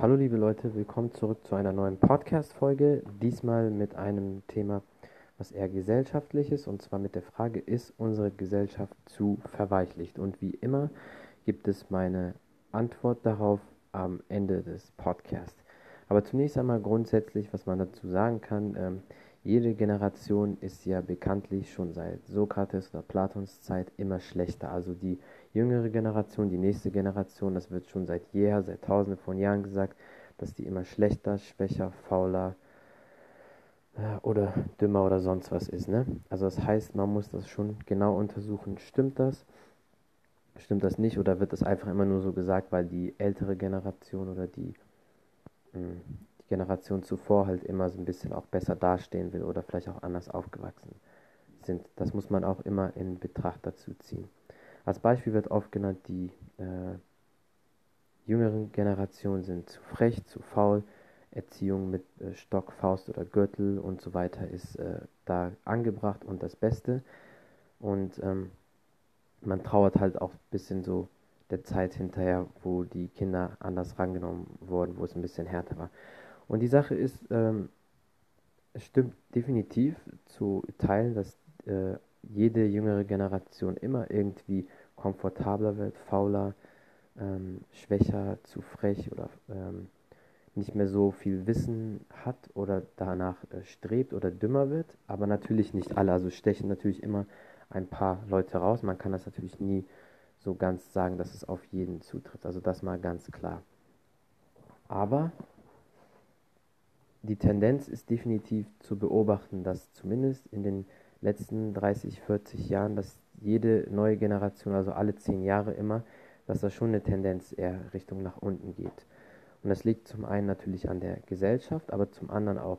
Hallo liebe Leute, willkommen zurück zu einer neuen Podcast-Folge. Diesmal mit einem Thema, was eher gesellschaftlich ist, und zwar mit der Frage, ist unsere Gesellschaft zu verweichlicht? Und wie immer gibt es meine Antwort darauf am Ende des Podcasts. Aber zunächst einmal grundsätzlich, was man dazu sagen kann, ähm, jede Generation ist ja bekanntlich schon seit Sokrates oder Platons Zeit immer schlechter. Also die jüngere Generation, die nächste Generation, das wird schon seit jeher, seit tausenden von Jahren gesagt, dass die immer schlechter, schwächer, fauler äh, oder dümmer oder sonst was ist. Ne? Also das heißt, man muss das schon genau untersuchen. Stimmt das? Stimmt das nicht? Oder wird das einfach immer nur so gesagt, weil die ältere Generation oder die, hm, die Generation zuvor halt immer so ein bisschen auch besser dastehen will oder vielleicht auch anders aufgewachsen sind? Das muss man auch immer in Betracht dazu ziehen. Als Beispiel wird oft genannt, die äh, jüngeren Generationen sind zu frech, zu faul, Erziehung mit äh, Stock, Faust oder Gürtel und so weiter ist äh, da angebracht und das Beste. Und ähm, man trauert halt auch ein bisschen so der Zeit hinterher, wo die Kinder anders rangenommen wurden, wo es ein bisschen härter war. Und die Sache ist, ähm, es stimmt definitiv zu teilen, dass äh, jede jüngere Generation immer irgendwie komfortabler wird, fauler, ähm, schwächer, zu frech oder ähm, nicht mehr so viel Wissen hat oder danach äh, strebt oder dümmer wird, aber natürlich nicht alle. Also stechen natürlich immer ein paar Leute raus. Man kann das natürlich nie so ganz sagen, dass es auf jeden zutrifft. Also das mal ganz klar. Aber die Tendenz ist definitiv zu beobachten, dass zumindest in den letzten 30, 40 Jahren, dass jede neue Generation, also alle zehn Jahre immer, dass da schon eine Tendenz eher Richtung nach unten geht. Und das liegt zum einen natürlich an der Gesellschaft, aber zum anderen auch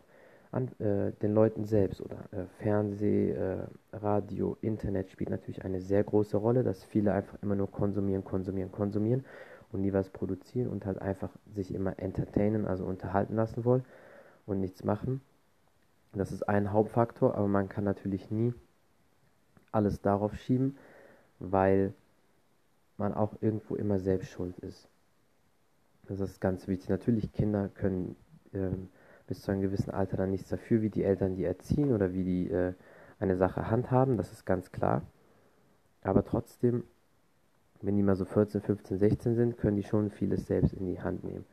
an äh, den Leuten selbst oder äh, Fernseh, äh, Radio, Internet spielt natürlich eine sehr große Rolle, dass viele einfach immer nur konsumieren, konsumieren, konsumieren und nie was produzieren und halt einfach sich immer entertainen, also unterhalten lassen wollen und nichts machen. Das ist ein Hauptfaktor, aber man kann natürlich nie alles darauf schieben, weil man auch irgendwo immer selbst schuld ist. Das ist ganz wichtig. Natürlich, Kinder können äh, bis zu einem gewissen Alter dann nichts dafür, wie die Eltern die erziehen oder wie die äh, eine Sache handhaben, das ist ganz klar. Aber trotzdem, wenn die mal so 14, 15, 16 sind, können die schon vieles selbst in die Hand nehmen.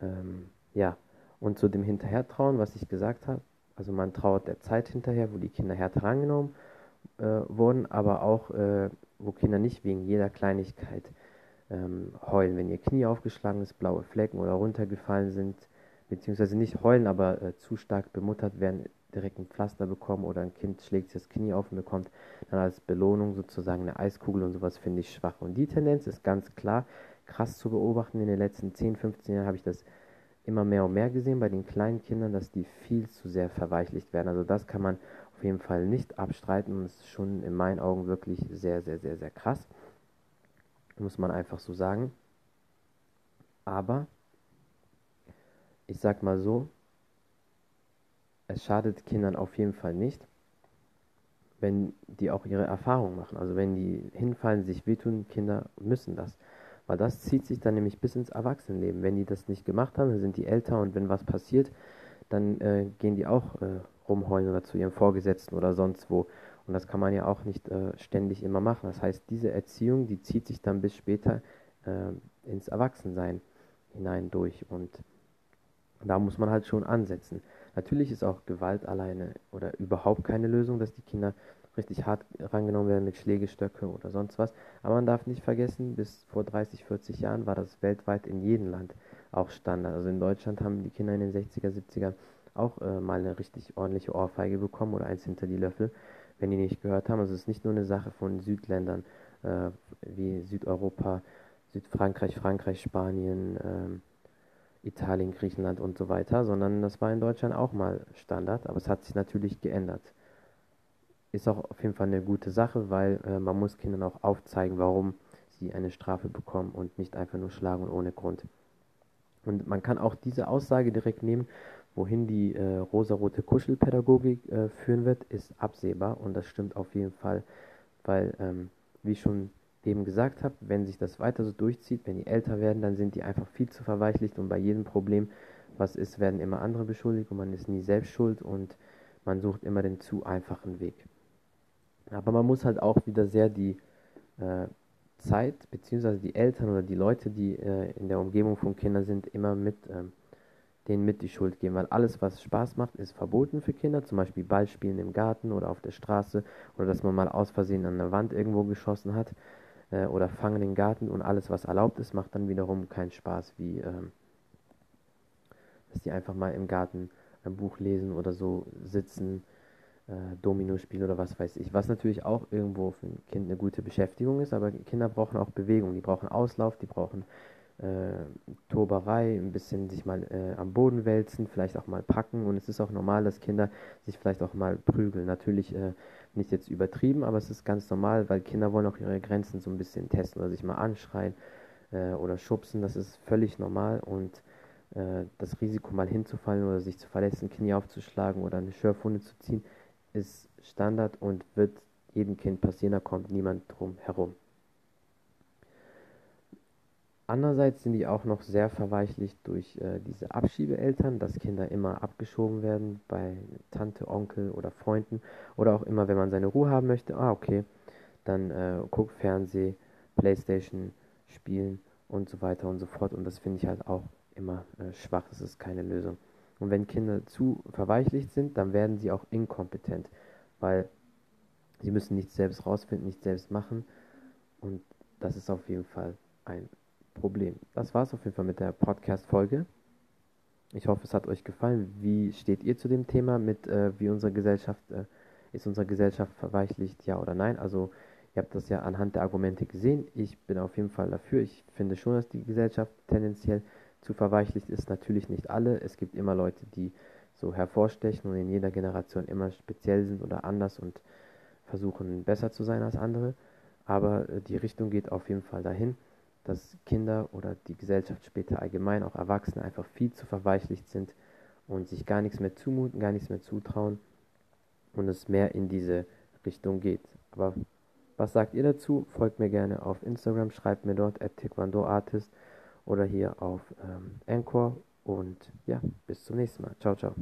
Ähm, ja, und zu dem Hinterhertrauen, was ich gesagt habe, also man trauert der Zeit hinterher, wo die Kinder härter rangenommen äh, wurden, aber auch, äh, wo Kinder nicht wegen jeder Kleinigkeit ähm, heulen, wenn ihr Knie aufgeschlagen ist, blaue Flecken oder runtergefallen sind, beziehungsweise nicht heulen, aber äh, zu stark bemuttert werden, direkt ein Pflaster bekommen oder ein Kind schlägt sich das Knie auf und bekommt dann als Belohnung sozusagen eine Eiskugel und sowas finde ich schwach. Und die Tendenz ist ganz klar krass zu beobachten. In den letzten 10, 15 Jahren habe ich das immer mehr und mehr gesehen bei den kleinen Kindern, dass die viel zu sehr verweichlicht werden. Also das kann man auf jeden Fall nicht abstreiten und ist schon in meinen Augen wirklich sehr, sehr, sehr, sehr krass. Muss man einfach so sagen. Aber ich sag mal so, es schadet Kindern auf jeden Fall nicht, wenn die auch ihre Erfahrungen machen. Also wenn die hinfallen, sich wehtun, Kinder müssen das. Weil das zieht sich dann nämlich bis ins Erwachsenenleben. Wenn die das nicht gemacht haben, dann sind die älter und wenn was passiert, dann äh, gehen die auch äh, rumheulen oder zu ihrem Vorgesetzten oder sonst wo. Und das kann man ja auch nicht äh, ständig immer machen. Das heißt, diese Erziehung, die zieht sich dann bis später äh, ins Erwachsensein hinein durch. Und da muss man halt schon ansetzen. Natürlich ist auch Gewalt alleine oder überhaupt keine Lösung, dass die Kinder richtig hart rangenommen werden mit Schlägestöcke oder sonst was. Aber man darf nicht vergessen, bis vor 30, 40 Jahren war das weltweit in jedem Land auch Standard. Also in Deutschland haben die Kinder in den 60er, 70er auch äh, mal eine richtig ordentliche Ohrfeige bekommen oder eins hinter die Löffel, wenn die nicht gehört haben. Also es ist nicht nur eine Sache von Südländern äh, wie Südeuropa, Südfrankreich, Frankreich, Spanien, äh, Italien, Griechenland und so weiter, sondern das war in Deutschland auch mal Standard, aber es hat sich natürlich geändert ist auch auf jeden Fall eine gute Sache, weil äh, man muss Kindern auch aufzeigen, warum sie eine Strafe bekommen und nicht einfach nur schlagen ohne Grund. Und man kann auch diese Aussage direkt nehmen, wohin die äh, rosarote Kuschelpädagogik äh, führen wird, ist absehbar und das stimmt auf jeden Fall, weil, ähm, wie schon eben gesagt habe, wenn sich das weiter so durchzieht, wenn die älter werden, dann sind die einfach viel zu verweichlicht und bei jedem Problem, was ist, werden immer andere beschuldigt und man ist nie selbst schuld und man sucht immer den zu einfachen Weg. Aber man muss halt auch wieder sehr die äh, Zeit, beziehungsweise die Eltern oder die Leute, die äh, in der Umgebung von Kindern sind, immer mit ähm, denen mit die Schuld geben, weil alles, was Spaß macht, ist verboten für Kinder, zum Beispiel Ballspielen im Garten oder auf der Straße oder dass man mal aus Versehen an der Wand irgendwo geschossen hat äh, oder Fangen im Garten und alles, was erlaubt ist, macht dann wiederum keinen Spaß, wie ähm, dass die einfach mal im Garten ein Buch lesen oder so sitzen, äh, Domino spielen oder was weiß ich. Was natürlich auch irgendwo für ein Kind eine gute Beschäftigung ist, aber Kinder brauchen auch Bewegung, die brauchen Auslauf, die brauchen äh, Toberei, ein bisschen sich mal äh, am Boden wälzen, vielleicht auch mal packen und es ist auch normal, dass Kinder sich vielleicht auch mal prügeln. Natürlich äh, nicht jetzt übertrieben, aber es ist ganz normal, weil Kinder wollen auch ihre Grenzen so ein bisschen testen oder sich mal anschreien äh, oder schubsen, das ist völlig normal und äh, das Risiko mal hinzufallen oder sich zu verletzen, Knie aufzuschlagen oder eine Schürfwunde zu ziehen, ist Standard und wird jedem Kind passieren, da kommt niemand drum herum. Andererseits sind die auch noch sehr verweichlicht durch äh, diese Abschiebeeltern, dass Kinder immer abgeschoben werden bei Tante, Onkel oder Freunden oder auch immer, wenn man seine Ruhe haben möchte, ah okay, dann äh, guck Fernseh, Playstation spielen und so weiter und so fort und das finde ich halt auch immer äh, schwach, das ist keine Lösung. Und wenn Kinder zu verweichlicht sind, dann werden sie auch inkompetent, weil sie müssen nichts selbst rausfinden, nichts selbst machen und das ist auf jeden Fall ein Problem. Das war es auf jeden Fall mit der Podcast-Folge. Ich hoffe, es hat euch gefallen. Wie steht ihr zu dem Thema mit, äh, wie unsere Gesellschaft, äh, ist unsere Gesellschaft verweichlicht, ja oder nein? Also, ihr habt das ja anhand der Argumente gesehen. Ich bin auf jeden Fall dafür. Ich finde schon, dass die Gesellschaft tendenziell zu verweichlicht ist. Natürlich nicht alle. Es gibt immer Leute, die so hervorstechen und in jeder Generation immer speziell sind oder anders und versuchen besser zu sein als andere. Aber äh, die Richtung geht auf jeden Fall dahin dass Kinder oder die Gesellschaft später allgemein, auch Erwachsene, einfach viel zu verweichlicht sind und sich gar nichts mehr zumuten, gar nichts mehr zutrauen und es mehr in diese Richtung geht. Aber was sagt ihr dazu? Folgt mir gerne auf Instagram, schreibt mir dort at Taekwondo Artist oder hier auf ähm, Anchor und ja, bis zum nächsten Mal. Ciao, ciao.